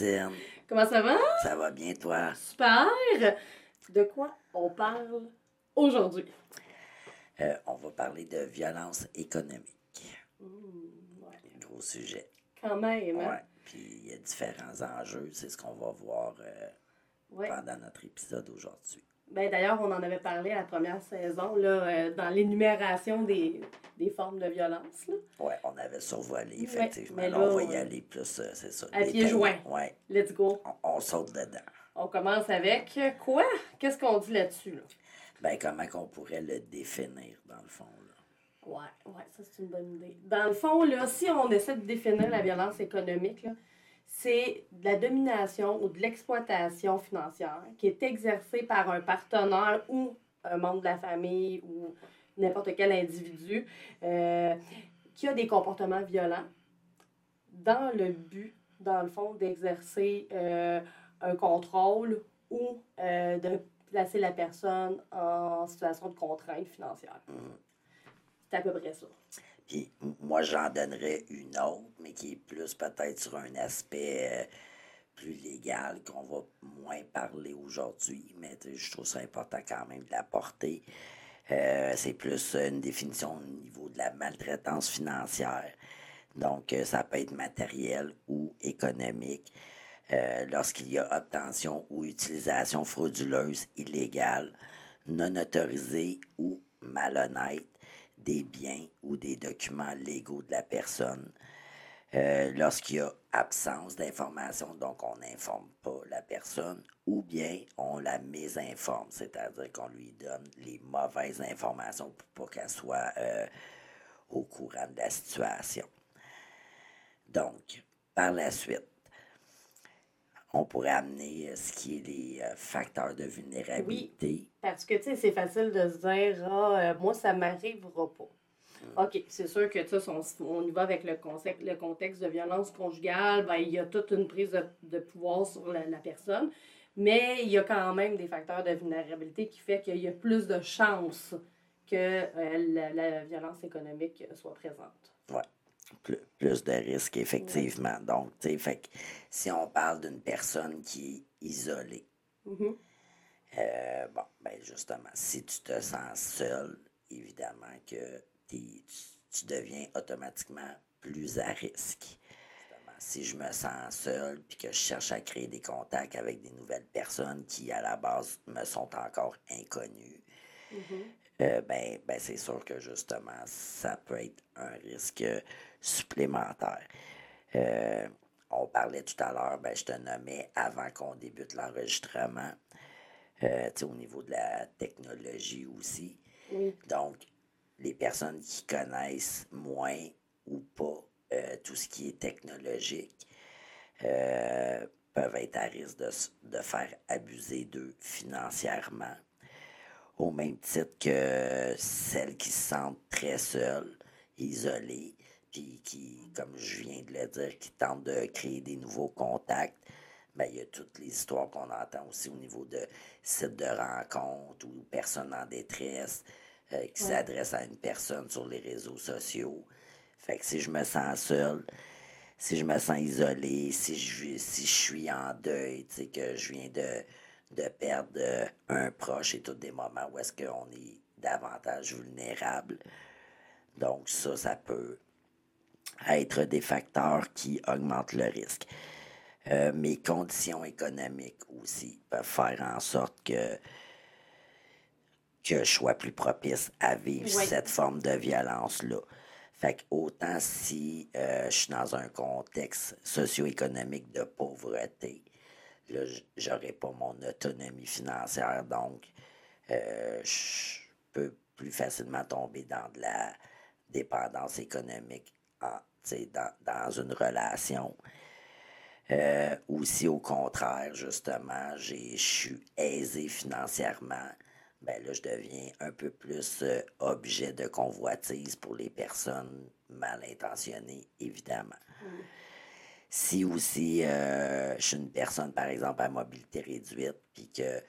Martine. Comment ça va? Ça va bien toi? Super! De quoi on parle aujourd'hui? Euh, on va parler de violence économique. Mmh, ouais. Gros sujet. Quand même, hein? Ouais. Puis il y a différents enjeux. C'est ce qu'on va voir euh, Ouais. pendant notre épisode aujourd'hui. Ben, D'ailleurs, on en avait parlé à la première saison, là, euh, dans l'énumération des, des formes de violence. Ouais, on avait survolé, Ouais, effectivement. mais Là, on va y ouais. aller plus, euh, c'est ça. À pieds joints. Ouais, Let's go. on, on saute dedans. On commence avec quoi? Qu'est-ce qu'on dit là-dessus? Là? Ben, comment qu'on pourrait le définir, dans le fond, là? Ouais, ouais, ça c'est une bonne idée. Dans le fond, là, si on essaie de définir la violence économique, là, c'est de la domination ou de l'exploitation financière qui est exercée par un partenaire ou un membre de la famille ou n'importe quel individu euh, qui a des comportements violents dans le but, dans le fond, d'exercer euh, un contrôle ou euh, de placer la personne en situation de contrainte financière. C'est à peu près ça. Puis moi, j'en donnerais une autre, mais qui est plus peut-être sur un aspect euh, plus légal qu'on va moins parler aujourd'hui, mais je trouve ça important quand même de la porter. Euh, c'est plus une définition au niveau de la maltraitance financière. Donc, euh, ça peut être matériel ou économique. Lorsqu'il y a obtention ou utilisation frauduleuse, illégale, non autorisée ou malhonnête des biens ou des documents légaux de la personne. Euh, lorsqu'il y a absence d'information, donc on n'informe pas la personne, ou bien on la mésinforme, c'est-à-dire qu'on lui donne les mauvaises informations pour pas qu'elle soit euh, au courant de la situation. Donc, par la suite, on pourrait amener euh, ce qui est les euh, facteurs de vulnérabilité. Parce que, tu sais, c'est facile de se dire, ah, euh, moi, ça m'arrivera pas. OK, c'est sûr que, tu sais, on, on y va avec le contexte, le contexte de violence conjugale, ben, il y a toute une prise de, de pouvoir sur la, la personne, mais il y a quand même des facteurs de vulnérabilité qui fait qu'il y a plus de chances que euh, la, la violence économique soit présente. Ouais. Plus, plus de risques, effectivement. Donc, tu sais, fait que si on parle d'une personne qui est isolée, Mhm. euh, bon, ben justement, si tu te sens seul, évidemment que tu, tu deviens automatiquement plus à risque. Justement, Si je me sens seul puis que je cherche à créer des contacts avec des nouvelles personnes qui, à la base, me sont encore inconnues, euh, ben, ben c'est sûr que justement, ça peut être un risque supplémentaire. Euh, on parlait tout à l'heure, ben, je te nommais avant qu'on débute l'enregistrement, euh, au niveau de la technologie aussi. Oui. Donc, les personnes qui connaissent moins ou pas euh, tout ce qui est technologique euh, peuvent être à risque de, de faire abuser d'eux financièrement au même titre que celles qui se sentent très seules, isolées, puis qui, comme je viens de le dire, qui tentent de créer des nouveaux contacts. Ben, il y a toutes les histoires qu'on entend aussi au niveau de sites de rencontres ou personnes en détresse euh, qui s'adressent à une personne sur les réseaux sociaux. Fait que si je me sens seul, si je me sens isolé, si je, si je suis en deuil, tu sais, que je viens de, de perdre euh, un proche et tous des moments où est-ce qu'on est davantage vulnérable. Donc ça, ça peut être des facteurs qui augmentent le risque. Euh, mes conditions économiques aussi peuvent faire en sorte que que je sois plus propice à vivre cette forme de violence-là. Fait que autant si euh, je suis dans un contexte socio-économique de pauvreté, là, j'aurai pas mon autonomie financière, donc euh, je peux plus facilement tomber dans de la dépendance économique sais, dans, dans une relation. Euh, ou si au contraire, justement, je suis aisé financièrement, ben là, je deviens un peu plus euh, objet de convoitise pour les personnes mal intentionnées, évidemment. Si aussi euh, je suis une personne, par exemple, à mobilité réduite, puis que euh,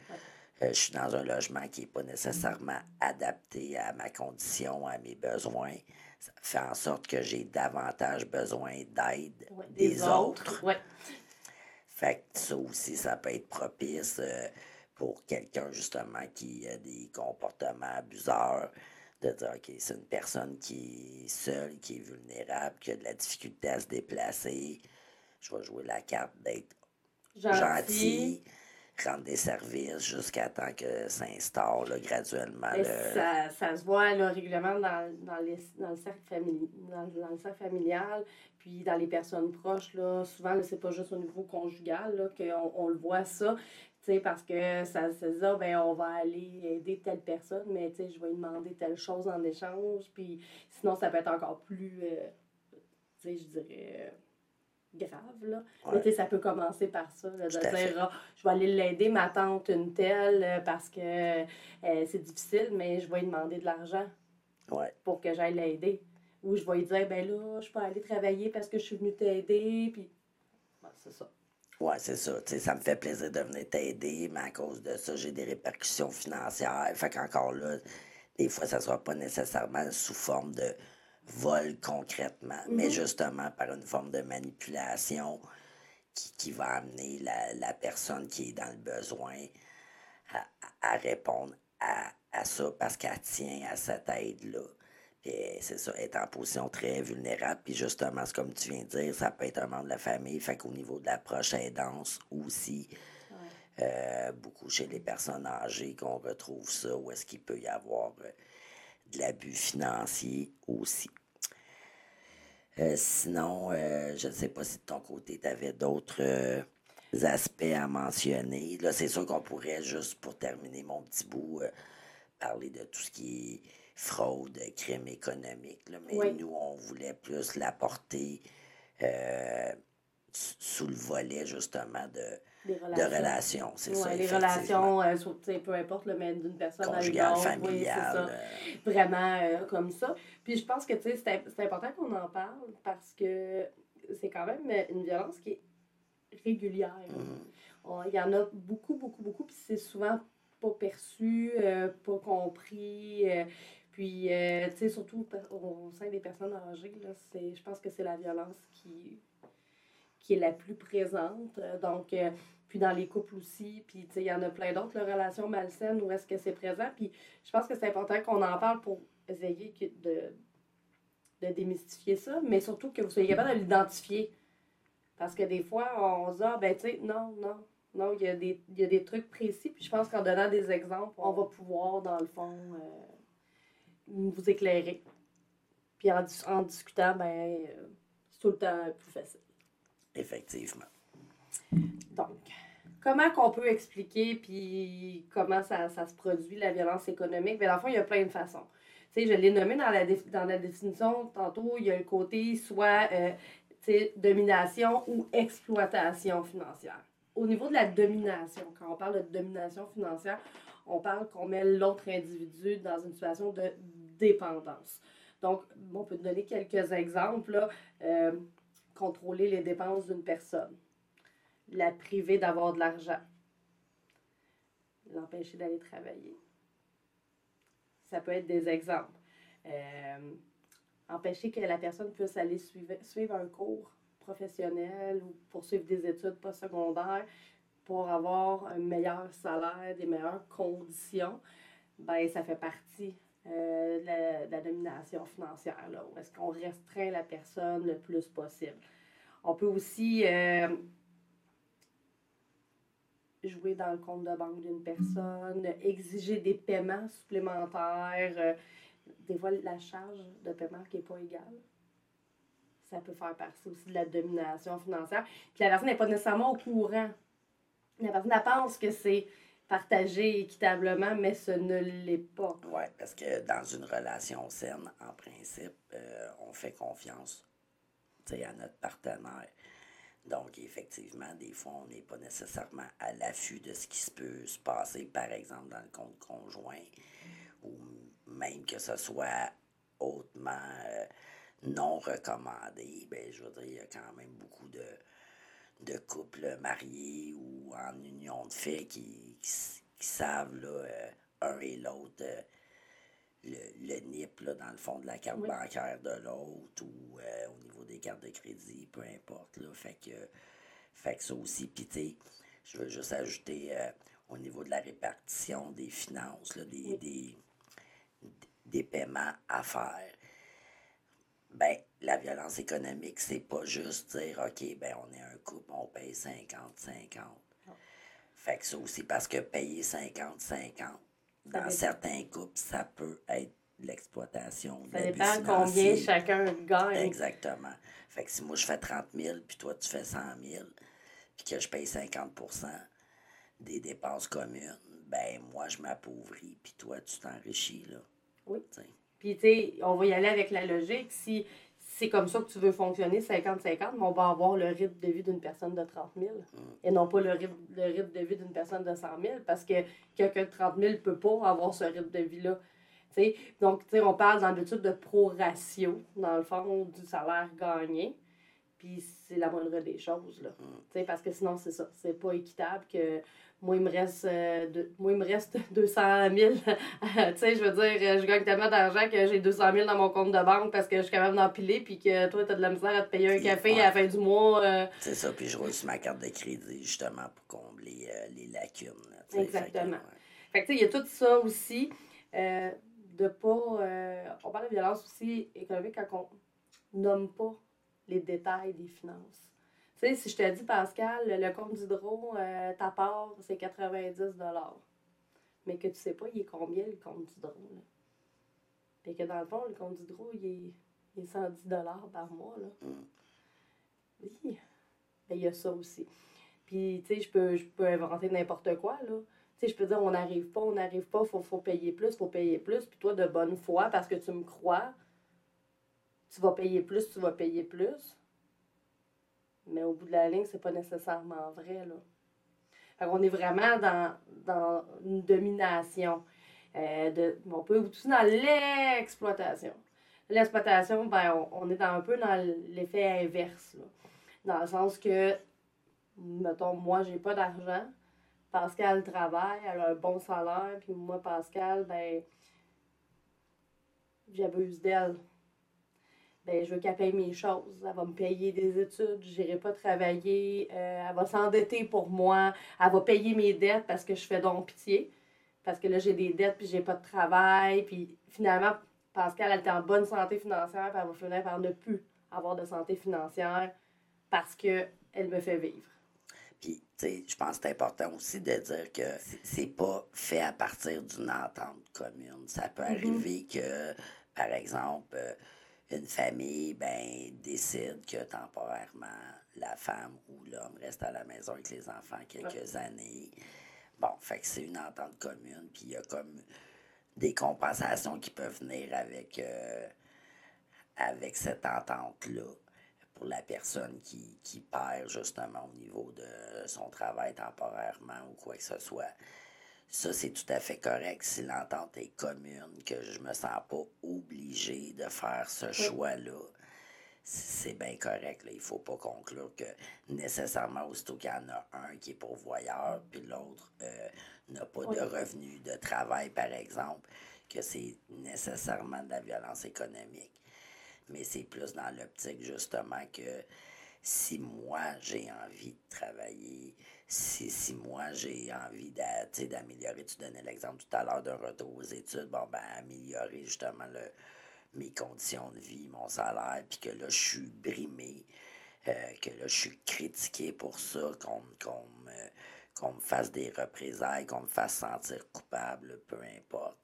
je suis dans un logement qui n'est pas nécessairement adapté à ma condition, à mes besoins, ça fait en sorte que j'ai davantage besoin d'aide Ouais, des, autres. Ouais. Fait que ça aussi, ça peut être propice euh, pour quelqu'un justement qui a des comportements abuseurs. De dire, OK, c'est une personne qui est seule, qui est vulnérable, qui a de la difficulté à se déplacer. Je vais jouer la carte d'être Gentil. gentil, rendre des services jusqu'à temps que s'instaure graduellement. Le- ça, ça se voit là, régulièrement dans, dans, les- dans le cercle famili- dans, dans le cercle familial, puis dans les personnes proches. Là, souvent, c'est pas juste au niveau conjugal qu'on on le voit ça. Parce que ça se dit, ah, ben, on va aller aider telle personne, mais je vais lui demander telle chose en échange. Puis sinon, ça peut être encore plus, euh, je dirais, grave. Là. Mais Ouais. tu sais, ça peut commencer par ça, là, de dire, ah, je vais aller l'aider, ma tante, une telle, euh, parce que euh, c'est difficile, mais je vais lui demander de l'argent Ouais, pour que j'aille l'aider. Ou je vais lui dire, ben là, je peux aller travailler parce que je suis venue t'aider, puis c'est ça. ouais, c'est ça. Tu sais, ça me fait plaisir de venir t'aider, mais à cause de ça, j'ai des répercussions financières. Fait qu'encore là, des fois, ça sera pas nécessairement sous forme de vol concrètement, mais justement par une forme de manipulation qui, qui va amener la, la personne qui est dans le besoin à, répondre à, à ça parce qu'elle tient à cette aide-là. Puis euh, c'est ça, est en position très vulnérable. Puis justement, c'est comme tu viens de dire, ça peut être un membre de la famille. Fait qu'au niveau de l'approche aidance aussi, euh, beaucoup chez les personnes âgées qu'on retrouve ça, où est-ce qu'il peut y avoir euh, de l'abus financier aussi. Euh, sinon, euh, je ne sais pas si de ton côté, tu avais d'autres euh, aspects à mentionner. Là, c'est sûr qu'on pourrait, juste pour terminer mon petit bout, parler de tout ce qui est fraude, crime économique. là. mais Oui. nous, on voulait plus l'apporter sous le volet, justement, de, Des de relations. C'est Ouais, ça, les relations, euh, peu importe, le mais d'une personne à une Conjugales, autre, oui, c'est familiales. ça. euh, vraiment euh, comme ça. Puis je pense que c'est c'est important qu'on en parle parce que c'est quand même une violence qui est régulière. On- Il y en a beaucoup, beaucoup, beaucoup, puis c'est souvent pas perçu, euh, pas compris. euh, puis, euh, tu sais, surtout au sein des personnes âgées, là, c'est- je pense que c'est la violence qui, qui est la plus présente. Euh, Donc, euh, puis dans les couples aussi, puis il y en a plein d'autres, là, relations malsaines, où est-ce que c'est présent. Puis je pense que c'est important qu'on en parle pour essayer de, de démystifier ça, mais surtout que vous soyez capable de l'identifier. Parce que des fois, on se dit, ah, ben, tu sais, non, non, non, il y, a des, il y a des trucs précis. Puis je pense qu'en donnant des exemples, on va pouvoir, dans le fond, euh, vous éclairer. Puis en, en discutant, ben, euh, c'est tout le temps plus facile. Effectivement. Donc, comment qu'on peut expliquer puis comment ça, ça se produit, la violence économique? Bien, dans le fond, il y a plein de façons. Tu je l'ai nommé dans la, dans la définition tantôt, il y a le côté soit euh, domination ou exploitation financière. Au niveau de la domination, quand on parle de domination financière, on parle qu'on met l'autre individu dans une situation de dépendance. Donc, on peut donner quelques exemples. là. Euh, contrôler les dépenses d'une personne la priver d'avoir de l'argent, l'empêcher d'aller travailler. Ça peut être des exemples. Euh, empêcher que la personne puisse aller suivre, suivre un cours professionnel ou poursuivre des études postsecondaires pour avoir un meilleur salaire, des meilleures conditions, ben ça fait partie euh, de, la, domination financière, est-ce qu'on restreint la personne le plus possible. On peut aussi euh, jouer dans le compte de banque d'une personne, exiger des paiements supplémentaires, euh, des fois la charge de paiement qui n'est pas égale. Ça peut faire partie aussi de la domination financière. Puis la personne n'est pas nécessairement au courant. La personne pense que c'est partagé équitablement, mais ce ne l'est pas. Oui, parce que dans une relation saine, en principe, euh, on fait confiance à notre partenaire. Donc, effectivement, des fois, on n'est pas nécessairement à l'affût de ce qui se peut se passer, par exemple, dans le compte conjoint, ou même que ce soit hautement euh, non recommandé. Ben, je veux dire, il y a quand même beaucoup de, de couples mariés ou en union de fait qui savent, là, euh, un et l'autre, euh, le, NIP, là, dans le fond de la carte bancaire de l'autre ou euh, au niveau des cartes de crédit, peu importe. Là, fait, que, fait que ça aussi. Puis, je veux juste ajouter euh, au niveau de la répartition des finances, là, des, des, des, paiements à faire. Ben, la violence économique, c'est pas juste dire, OK, ben, on est un couple, on paye 50-50. Fait que ça aussi, parce que payer 50-50, dans certains couples, ça peut être l'exploitation. Ça dépend combien chacun gagne. Exactement. Fait que si moi je fais 30 000, puis toi tu fais 100 000, puis que je paye 50% des dépenses communes, ben moi je m'appauvris, puis toi tu t'enrichis, là. Oui. Puis tu sais, on va y aller avec la logique. Si c'est comme ça que tu veux fonctionner 50-50, mais on va avoir le rythme de vie d'une personne de 30 000 mm. et non pas le rythme, le rythme de vie d'une personne de 100 000 parce que quelqu'un de 30 000 ne peut pas avoir ce rythme de vie-là. Donc, on parle dans l'étude de pro-ratio, dans le fond, du salaire gagné. Puis c'est la moindre des choses, là. Mm. Parce que sinon, c'est ça. C'est pas équitable que moi, il me reste, euh, moi, il me reste 200 000. tu sais, je veux dire, je gagne tellement d'argent que j'ai 200 000 dans mon compte de banque parce que je suis capable d'empiler, puis que toi, tu as de la misère à te payer un café à la fin du mois. Euh. C'est ça, puis je roule sur ma carte de crédit, justement, pour combler euh, les lacunes. Exactement. Fait que, tu sais, il y a tout ça aussi. de pas. on parle de violence aussi économique quand on nomme pas les détails des finances. Tu sais, si je te dis, Pascal, le compte d'hydro, euh, ta part, c'est 90 mais que tu sais pas, il est combien le compte d'hydro. Et que dans le fond, le compte d'hydro, il est, il est 110 par mois. Là. Mm. Oui. Ben, il y a ça aussi. Puis, tu sais, je peux, je peux inventer n'importe quoi, là. Tu sais, je peux dire, on n'arrive pas, on n'arrive pas, il faut, faut payer plus, il faut payer plus. Puis toi, de bonne foi, parce que tu me crois, tu vas payer plus, tu vas payer plus. Mais au bout de la ligne, c'est pas nécessairement vrai. Là. on est vraiment dans, une domination. Euh, de, on peut aussi dans l'exploitation. L'exploitation, ben, on, est un peu dans l'effet inverse. dans le sens que, mettons, moi, j'ai pas d'argent. Pascal travaille, elle a un bon salaire, puis moi, Pascal, ben, j'abuse d'elle ben, je veux qu'elle paye mes choses. Elle va me payer des études, je n'irai pas travailler, euh, elle va s'endetter pour moi, elle va payer mes dettes parce que je fais donc pitié. Parce que là, j'ai des dettes, puis j'ai pas de travail. Puis finalement, Pascal, elle était en bonne santé financière, puis elle va finir par ne plus avoir de santé financière parce qu'elle me fait vivre. Puis, tu sais, je pense que c'est important aussi de dire que c'est pas fait à partir d'une entente commune. Ça peut mm-hmm. arriver que, par exemple, euh, une famille ben, décide que temporairement, la femme ou l'homme reste à la maison avec les enfants quelques années. Bon, fait que c'est une entente commune, puis il y a comme des compensations qui peuvent venir avec, euh, avec cette entente-là pour la personne qui, qui perd justement au niveau de son travail temporairement ou quoi que ce soit. Ça, c'est tout à fait correct si l'entente est commune, que je me sens pas obligé de faire ce choix-là. C'est bien correct. Là. Il faut pas conclure que nécessairement, aussitôt qu'il y en a un qui est pourvoyeur, puis l'autre euh, n'a pas de revenu de travail, par exemple, que c'est nécessairement de la violence économique. Mais c'est plus dans l'optique, justement, que si moi, j'ai envie de travailler, si, si moi j'ai envie d'améliorer, tu donnais l'exemple tout à l'heure d'un retour aux études, bon, ben, améliorer justement le, mes conditions de vie, mon salaire, puis que là, je suis brimé, euh, que là, je suis critiqué pour ça, qu'on qu'on me, fasse des représailles, qu'on me fasse sentir coupable, peu importe.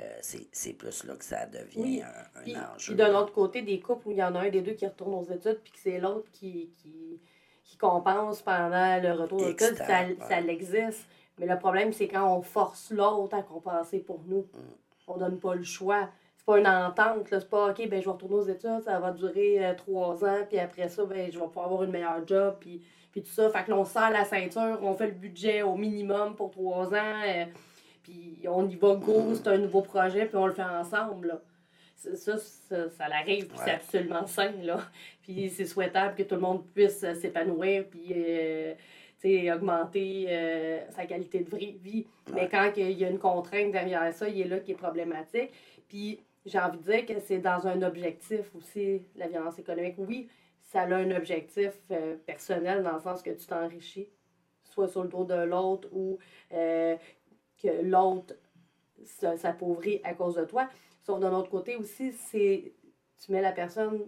Euh, c'est plus là que ça devient un, enjeu. Puis d'un autre côté, des couples où il y en a un des deux qui retourne aux études, puis que c'est l'autre qui, qui qui compense pendant le retour de ça, ça l'existe. Mais le problème, c'est quand on force l'autre à compenser pour nous. Mm. On donne pas le choix. C'est pas une entente. C'est pas OK, ben, je vais retourner aux études, ça va durer euh, trois ans, puis après ça, ben, je vais pouvoir avoir une meilleure job, puis, puis tout ça. Fait que l'on serre la ceinture, on fait le budget au minimum pour trois ans, euh, puis on y va go, mm. c'est un nouveau projet, puis on le fait ensemble. Là ça, ça, ça l'arrive, puis c'est absolument sain, là. Puis c'est souhaitable que tout le monde puisse s'épanouir, puis, euh, augmenter euh, sa qualité de vie. Mais quand il y a une contrainte derrière ça, il est là qui est problématique. Puis j'ai envie de dire que c'est dans un objectif aussi, la violence économique. Oui, ça a un objectif euh, personnel dans le sens que tu t'enrichis, soit sur le dos de l'autre ou euh, que l'autre s'appauvrit à cause de toi. Sauf d'un autre côté aussi, c'est tu mets la personne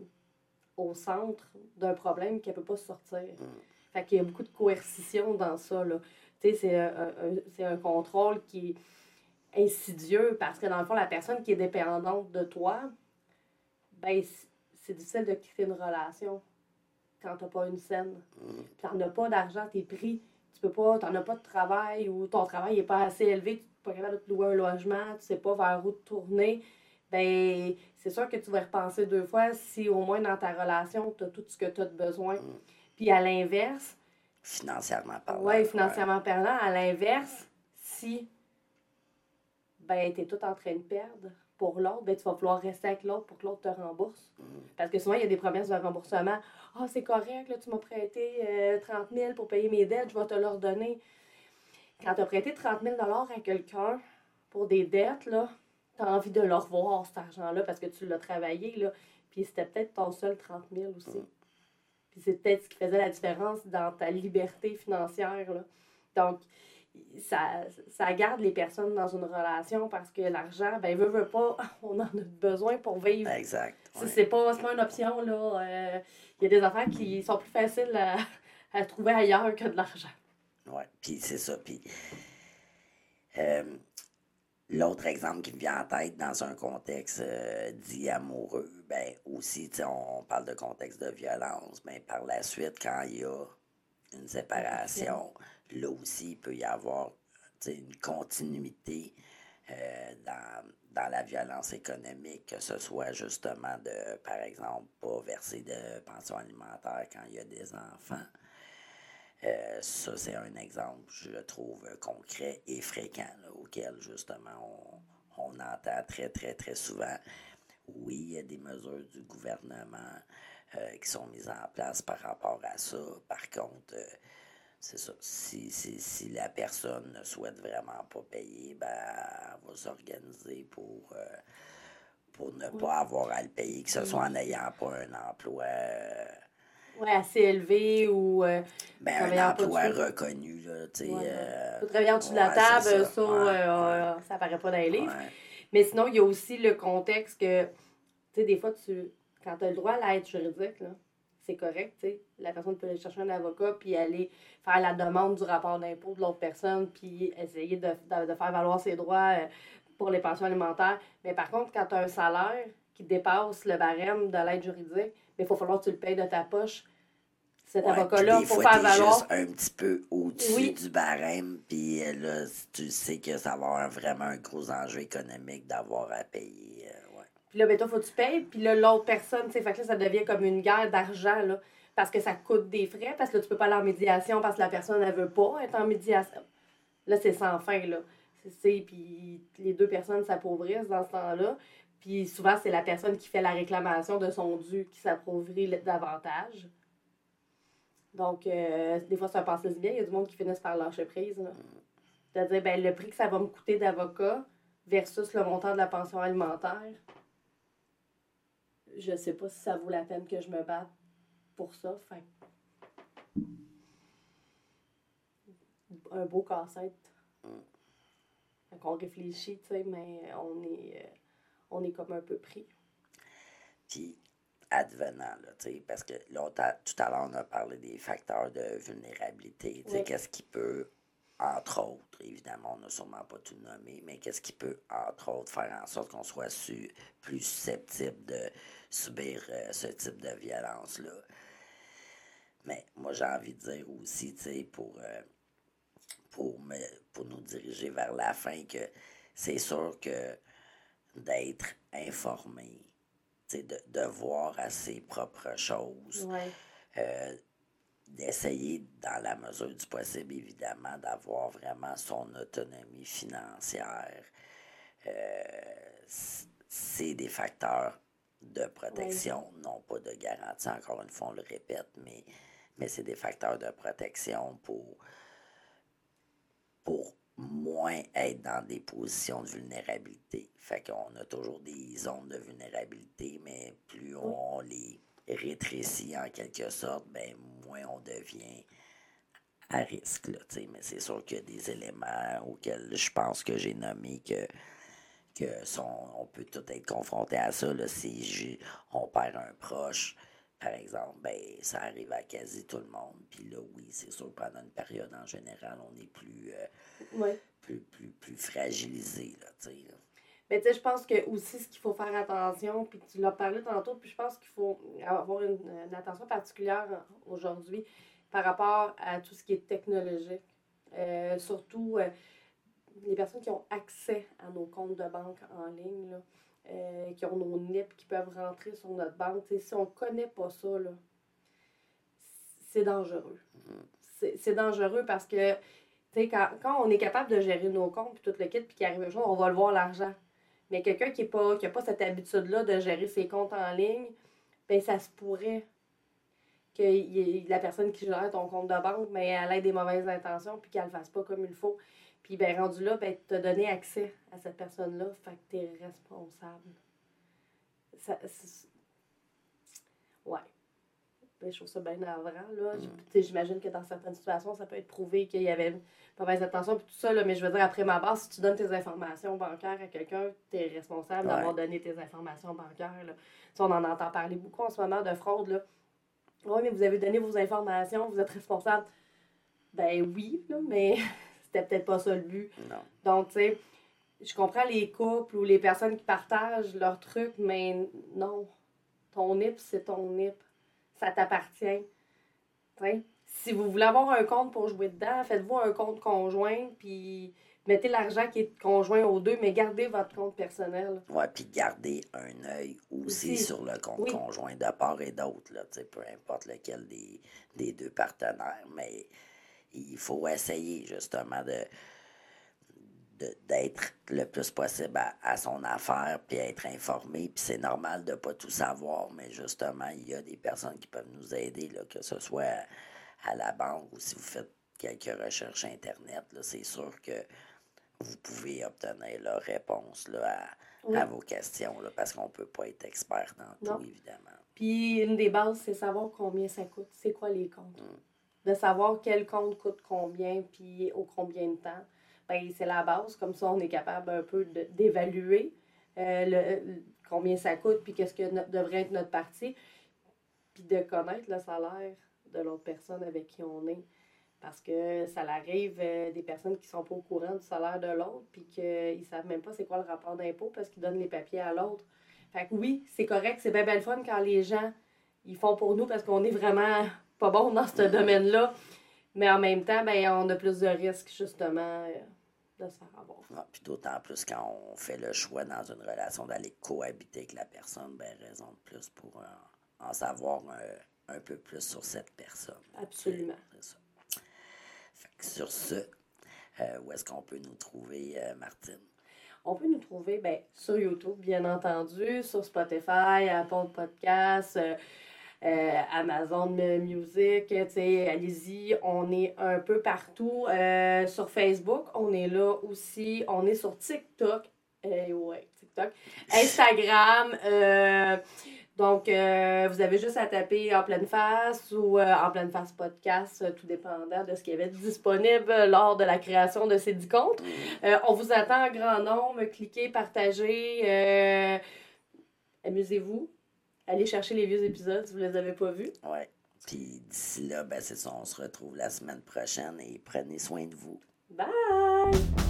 au centre d'un problème qu'elle ne peut pas sortir. Mm. Fait qu'il y a beaucoup de coercition dans ça. Là. c'est un, un, contrôle qui est insidieux parce que dans le fond, la personne qui est dépendante de toi, ben, c'est difficile de quitter une relation quand tu n'as pas une scène. Mm. Tu n'as pas d'argent, tu es pris. Tu peux pas, n'en as pas de travail ou ton travail n'est pas assez élevé, tu n'es pas capable de te louer un logement, tu ne sais pas vers où tourner. Ben, c'est sûr que tu vas repenser deux fois si au moins dans ta relation, tu as tout ce que tu as de besoin. Mm. Puis à l'inverse. Financièrement parlant. Oui, financièrement parlant. À l'inverse, si ben, tu es tout en train de perdre pour l'autre, ben, tu vas vouloir rester avec l'autre pour que l'autre te rembourse. Mm. Parce que souvent, il y a des promesses de remboursement. Ah, oh, c'est correct, là, tu m'as prêté 30 euh, 000 pour payer mes dettes, je vais te leur donner. Quand tu as prêté 30 000 à quelqu'un pour des dettes, là, tu as envie de le revoir, cet argent-là, parce que tu l'as travaillé. Là. Puis c'était peut-être ton seul 30 000 aussi. Mm. Puis c'est peut-être ce qui faisait la différence dans ta liberté financière. Là. Donc, ça, ça garde les personnes dans une relation parce que l'argent, ben, veut, veut pas, on en a besoin pour vivre. Exact. C'est pas, pas une option, là. Euh, il y a des affaires qui sont plus faciles à, à trouver ailleurs que de l'argent. Oui, puis c'est ça. Puis, euh, L'autre exemple qui me vient en tête dans un contexte euh, dit amoureux, ben aussi, on parle de contexte de violence, mais par la suite, quand il y a une séparation, là aussi, il peut y avoir une continuité euh, dans, dans, la violence économique, que ce soit justement de, par exemple, pas verser de pension alimentaire quand il y a des enfants. Euh, ça, c'est un exemple, je trouve, concret et fréquent, auquel, justement, on, on, entend très, très, très souvent. Oui, il y a des mesures du gouvernement euh, qui sont mises en place par rapport à ça. Par contre, euh, c'est ça. Si, si, si, la personne ne souhaite vraiment pas payer, ben, elle va s'organiser pour, pour ne pas avoir à le payer, que ce soit en n'ayant pas un emploi ouais, assez élevé ou. Euh, ben, un emploi reconnu, là, tu sais. Ouais. Euh, travailler en dessous de la table, ça, ça, euh, ça paraît pas dans les livres. Mais sinon, il y a aussi le contexte que, tu sais, des fois, tu, quand tu as le droit à l'aide juridique, là, c'est correct, tu sais. La personne peut aller chercher un avocat puis aller faire la demande du rapport d'impôt de l'autre personne puis essayer de, de, faire valoir ses droits pour les pensions alimentaires. Mais par contre, quand tu as un salaire qui dépasse le barème de l'aide juridique, il faut falloir que tu le payes de ta poche. Cet avocat-là, pour faire valoir. juste un petit peu au-dessus du barème, puis euh, là, tu sais que ça va avoir vraiment un gros enjeu économique d'avoir à payer. Euh, ouais. Puis là, ben, toi, faut que tu payes, puis là, l'autre personne, tu sais, fait que là, ça devient comme une guerre d'argent, là, parce que ça coûte des frais, parce que là, tu peux pas aller en médiation parce que la personne, elle veut pas être en médiation. Là, c'est sans fin, là. C'est, puis les deux personnes s'appauvrissent dans ce temps-là. Puis souvent, c'est la personne qui fait la réclamation de son dû qui s'approuvrit davantage. Donc, euh, des fois, ça passe bien. Il y a du monde qui finissent par lâcher prise. C'est-à-dire, ben, le prix que ça va me coûter d'avocat versus le montant de la pension alimentaire, je sais pas si ça vaut la peine que je me batte pour ça. Fait un beau casse-tête. On réfléchit, tu sais, mais on est. On est comme un peu pris. Puis, advenant, là, parce que là, tout à l'heure, on a parlé des facteurs de vulnérabilité. Qu'est-ce qui peut, entre autres, évidemment, on n'a sûrement pas tout nommé, mais qu'est-ce qui peut, entre autres, faire en sorte qu'on soit su, plus susceptible de subir euh, ce type de violence-là? Mais moi, j'ai envie de dire aussi, tu sais, pour, euh, pour, me, pour nous diriger vers la fin, que c'est sûr que d'être informé, de, de voir à ses propres choses. Euh, d'essayer, dans la mesure du possible, évidemment, d'avoir vraiment son autonomie financière. Euh, c'est des facteurs de protection, non pas de garantie, encore une fois, on le répète, mais mais c'est des facteurs de protection pour, pour moins être dans des positions de vulnérabilité. Fait qu'on a toujours des zones de vulnérabilité, mais plus on les rétrécit en quelque sorte, ben moins on devient à risque. Là, mais c'est sûr qu'il y a des éléments auxquels je pense que j'ai nommé que, que sont, on peut tout être confronté à ça. Là, si on perd un proche, par exemple, ben, ça arrive à quasi tout le monde. Puis là, oui, c'est sûr, pendant une période en général, on est plus, euh, plus, plus, plus fragilisé. Là, là. Mais tu sais, je pense que aussi ce qu'il faut faire attention, puis tu l'as parlé tantôt, puis je pense qu'il faut avoir une, attention particulière aujourd'hui par rapport à tout ce qui est technologique. Euh, surtout euh, les personnes qui ont accès à nos comptes de banque en ligne, là, euh, qui ont nos NIP, qui peuvent rentrer sur notre banque. si on ne connaît pas ça, c'est dangereux. C'est dangereux parce que quand, quand on est capable de gérer nos comptes, puis tout le kit, puis qu'il arrive un jour, on va le voir l'argent. Mais quelqu'un qui n'a pas, pas cette habitude-là de gérer ses comptes en ligne, ben ça se pourrait que la personne qui gère ton compte de banque, mais elle ait des mauvaises intentions puis qu'elle ne le fasse pas comme il faut. Puis ben rendu là, ben, tu as donné accès à cette personne-là, fait que tu es responsable. Ça, ouais. Ben, je trouve ça bien navrant. Là. Mm. J'imagine que dans certaines situations, ça peut être prouvé qu'il y avait une mauvaise intention puis tout ça, là, mais je veux dire, après ma base, si tu donnes tes informations bancaires à quelqu'un, tu es responsable d'avoir donné tes informations bancaires. Là. on en entend parler beaucoup en ce moment de fraude. Là. Oui, mais vous avez donné vos informations, vous êtes responsable. Ben oui, là, mais c'était peut-être pas ça le but. Non. Donc, tu sais, je comprends les couples ou les personnes qui partagent leurs trucs, mais non. Ton NIP, c'est ton NIP. Ça t'appartient. Si vous voulez avoir un compte pour jouer dedans, faites-vous un compte conjoint, puis mettez l'argent qui est conjoint aux deux, mais gardez votre compte personnel. Oui, puis gardez un œil aussi, sur le compte conjoint de part et d'autre, peu importe lequel des, des, deux partenaires. Mais il faut essayer justement de d'être le plus possible à, son affaire, puis être informé. Puis c'est normal de ne pas tout savoir, mais justement, il y a des personnes qui peuvent nous aider, là, que ce soit à, à la banque ou si vous faites quelques recherches Internet. C'est sûr que vous pouvez obtenir la réponse là, à, vos questions, là, parce qu'on ne peut pas être expert dans tout, évidemment. Puis une des bases, c'est savoir combien ça coûte. C'est quoi les comptes? Mm. De savoir quel compte coûte combien, puis au combien de temps. Ben, c'est la base. Comme ça, on est capable un peu d'évaluer euh, le, combien ça coûte, puis qu'est-ce que devrait être notre partie, puis de connaître le salaire de l'autre personne avec qui on est. Parce que ça arrive euh, des personnes qui sont pas au courant du salaire de l'autre, puis qu'ils ne savent même pas c'est quoi le rapport d'impôt parce qu'ils donnent les papiers à l'autre. Fait que oui, c'est correct, c'est bien belle fun quand les gens ils font pour nous parce qu'on est vraiment pas bon dans ce domaine-là. Mais en même temps, ben, on a plus de risques, justement, euh, de se faire avoir. Ah, puis d'autant plus quand on fait le choix dans une relation d'aller cohabiter avec la personne, ben, raison de plus pour en savoir un, peu plus sur cette personne. Absolument. C'est ça. Sur ce, euh, où est-ce qu'on peut nous trouver, euh, Martine? On peut nous trouver ben, sur YouTube, bien entendu, sur Spotify, Apple Podcasts, euh, Amazon Music. Allez-y, on est un peu partout. sur Facebook, on est là aussi. On est sur TikTok. ouais, TikTok. Instagram. Donc, euh, vous avez juste à taper en pleine face ou euh, en pleine face podcast, euh, tout dépendant de ce qui avait disponible lors de la création de ces 10 comptes. on vous attend en grand nombre. Cliquez, partagez. Amusez-vous. Allez chercher les vieux épisodes si vous ne les avez pas vus. Oui. Puis d'ici là, ben, c'est ça. On se retrouve la semaine prochaine et prenez soin de vous. Bye!